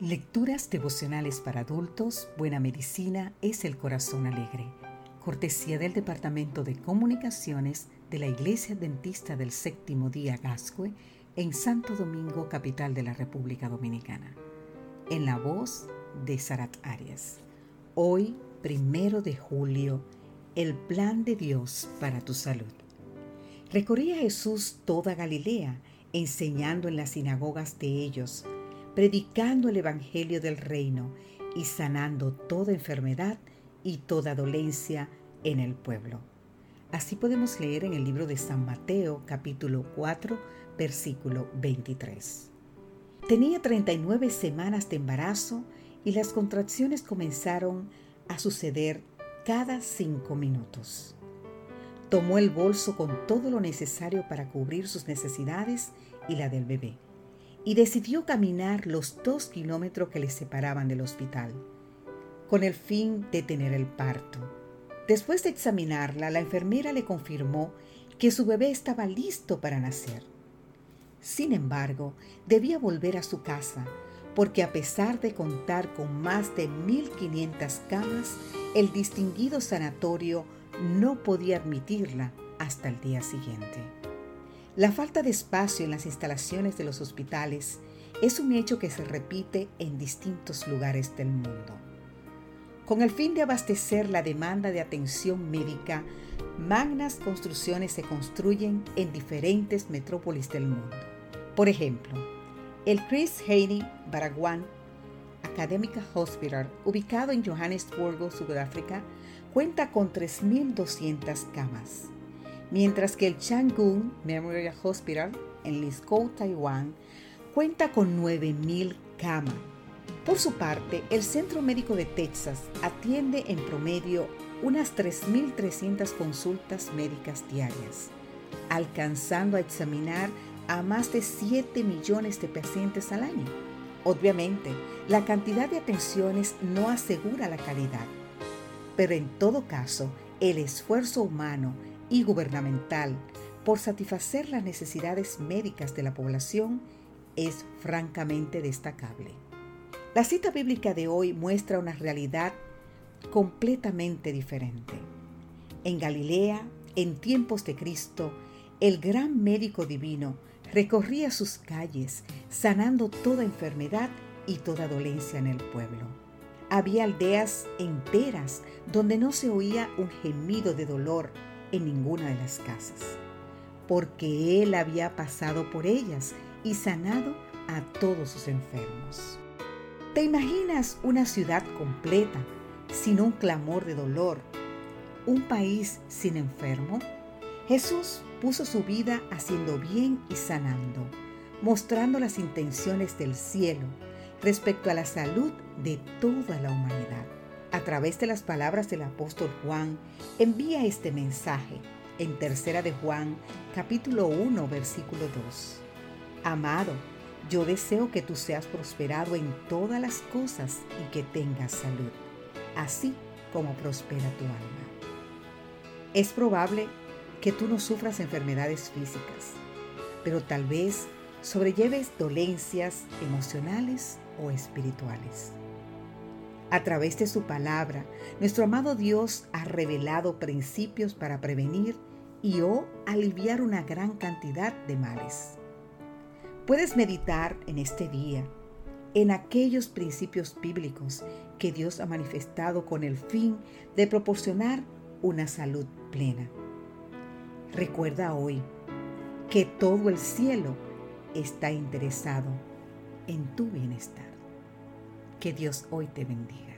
Lecturas devocionales para adultos, Buena Medicina es el Corazón Alegre. Cortesía del Departamento de Comunicaciones de la Iglesia Dentista del Séptimo Día Gascue en Santo Domingo, capital de la República Dominicana. En la voz de Sarat Arias. Hoy, primero de julio, el plan de Dios para tu salud. Recorría Jesús toda Galilea, enseñando en las sinagogas de ellos, predicando el Evangelio del reino y sanando toda enfermedad y toda dolencia en el pueblo. Así podemos leer en el libro de San Mateo capítulo 4 versículo 23. Tenía 39 semanas de embarazo y las contracciones comenzaron a suceder cada cinco minutos. Tomó el bolso con todo lo necesario para cubrir sus necesidades y la del bebé, y decidió caminar los dos kilómetros que le separaban del hospital, con el fin de tener el parto. Después de examinarla, la enfermera le confirmó que su bebé estaba listo para nacer. Sin embargo, debía volver a su casa, porque a pesar de contar con más de 1.500 camas, el distinguido sanatorio no podía admitirla hasta el día siguiente. La falta de espacio en las instalaciones de los hospitales es un hecho que se repite en distintos lugares del mundo. Con el fin de abastecer la demanda de atención médica, magnas construcciones se construyen en diferentes metrópolis del mundo. Por ejemplo, el Chris Haney Baragwan Academic Hospital, ubicado en Johannesburgo, Sudáfrica, cuenta con 3.200 camas, mientras que el Changgung Memorial Hospital en Liskou, Taiwán, cuenta con 9.000 camas. Por su parte, el Centro Médico de Texas atiende en promedio unas 3.300 consultas médicas diarias, alcanzando a examinar a más de 7 millones de pacientes al año. Obviamente, la cantidad de atenciones no asegura la calidad, pero en todo caso, el esfuerzo humano y gubernamental por satisfacer las necesidades médicas de la población es francamente destacable. La cita bíblica de hoy muestra una realidad completamente diferente. En Galilea, en tiempos de Cristo, el gran médico divino recorría sus calles, sanando toda enfermedad y toda dolencia en el pueblo. Había aldeas enteras donde no se oía un gemido de dolor en ninguna de las casas, porque Él había pasado por ellas y sanado a todos sus enfermos. ¿Te imaginas una ciudad completa sin un clamor de dolor? ¿Un país sin enfermo? Jesús puso su vida haciendo bien y sanando, mostrando las intenciones del cielo respecto a la salud de toda la humanidad. A través de las palabras del apóstol Juan, envía este mensaje en Tercera de Juan, capítulo 1, versículo 2. Amado, yo deseo que tú seas prosperado en todas las cosas y que tengas salud, así como prospera tu alma. Es probable que tú no sufras enfermedades físicas, pero tal vez sobrelleves dolencias emocionales o espirituales. A través de su palabra, nuestro amado Dios ha revelado principios para prevenir y o aliviar una gran cantidad de males. Puedes meditar en este día en aquellos principios bíblicos que Dios ha manifestado con el fin de proporcionar una salud plena. Recuerda hoy que todo el cielo está interesado en tu bienestar. Que Dios hoy te bendiga.